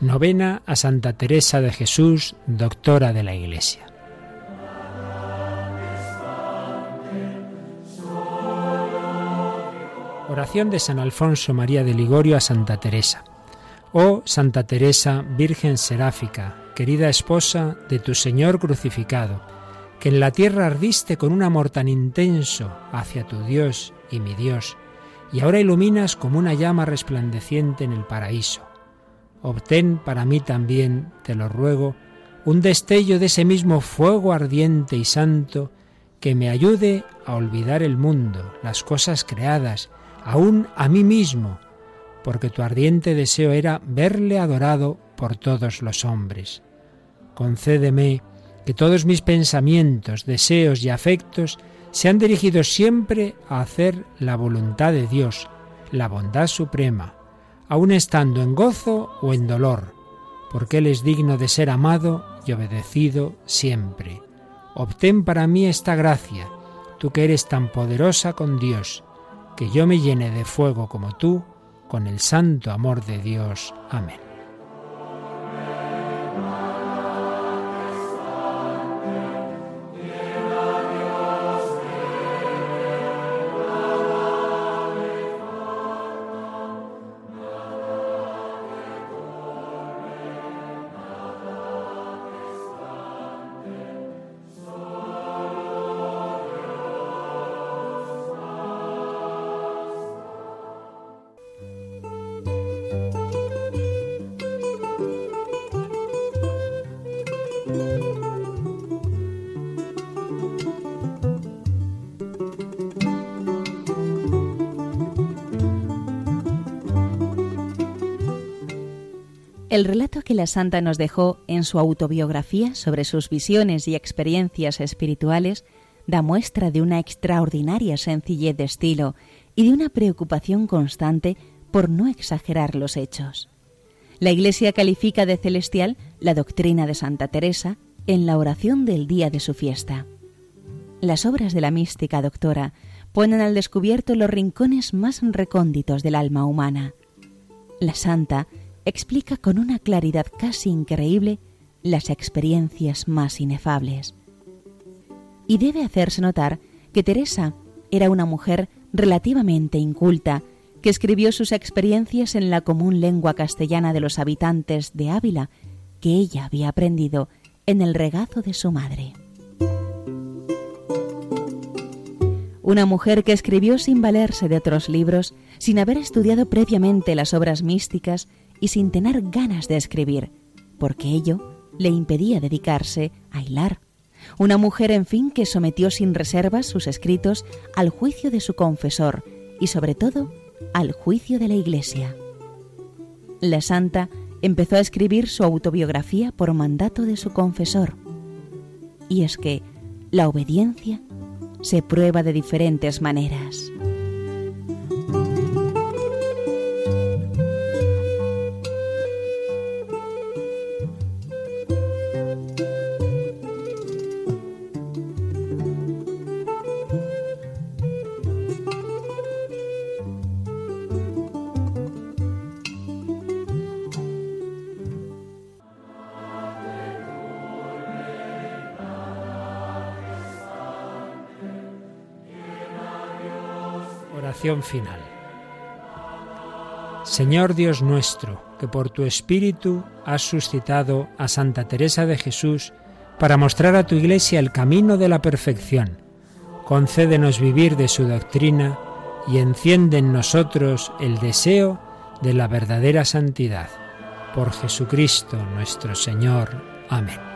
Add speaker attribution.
Speaker 1: Novena a Santa Teresa de Jesús, doctora de la Iglesia. Oración de San Alfonso María de Ligorio a Santa Teresa. Oh Santa Teresa, Virgen Seráfica, querida esposa de tu Señor crucificado, que en la tierra ardiste con un amor tan intenso hacia tu Dios y mi Dios, y ahora iluminas como una llama resplandeciente en el paraíso obtén para mí también, te lo ruego, un destello de ese mismo fuego ardiente y santo que me ayude a olvidar el mundo, las cosas creadas, aún a mí mismo, porque tu ardiente deseo era verle adorado por todos los hombres. Concédeme que todos mis pensamientos, deseos y afectos sean dirigidos siempre a hacer la voluntad de Dios, la bondad suprema, aun estando en gozo o en dolor, porque Él es digno de ser amado y obedecido siempre. Obtén para mí esta gracia, tú que eres tan poderosa con Dios, que yo me llene de fuego como tú, con el santo amor de Dios. Amén.
Speaker 2: El relato que la santa nos dejó en su autobiografía sobre sus visiones y experiencias espirituales da muestra de una extraordinaria sencillez de estilo y de una preocupación constante por no exagerar los hechos. La Iglesia califica de celestial la doctrina de Santa Teresa en la oración del día de su fiesta. Las obras de la mística doctora ponen al descubierto los rincones más recónditos del alma humana. La santa explica con una claridad casi increíble las experiencias más inefables. Y debe hacerse notar que Teresa era una mujer relativamente inculta, que escribió sus experiencias en la común lengua castellana de los habitantes de Ávila, que ella había aprendido en el regazo de su madre. Una mujer que escribió sin valerse de otros libros, sin haber estudiado previamente las obras místicas y sin tener ganas de escribir, porque ello le impedía dedicarse a hilar. Una mujer, en fin, que sometió sin reservas sus escritos al juicio de su confesor y, sobre todo, al juicio de la Iglesia. La santa empezó a escribir su autobiografía por mandato de su confesor. Y es que la obediencia se prueba de diferentes maneras.
Speaker 1: Señor Dios nuestro, que por tu Espíritu has suscitado a Santa Teresa de Jesús para mostrar a tu Iglesia el camino de la perfección, concédenos vivir de su doctrina y enciende en nosotros el deseo de la verdadera santidad. Por Jesucristo nuestro Señor. Amén.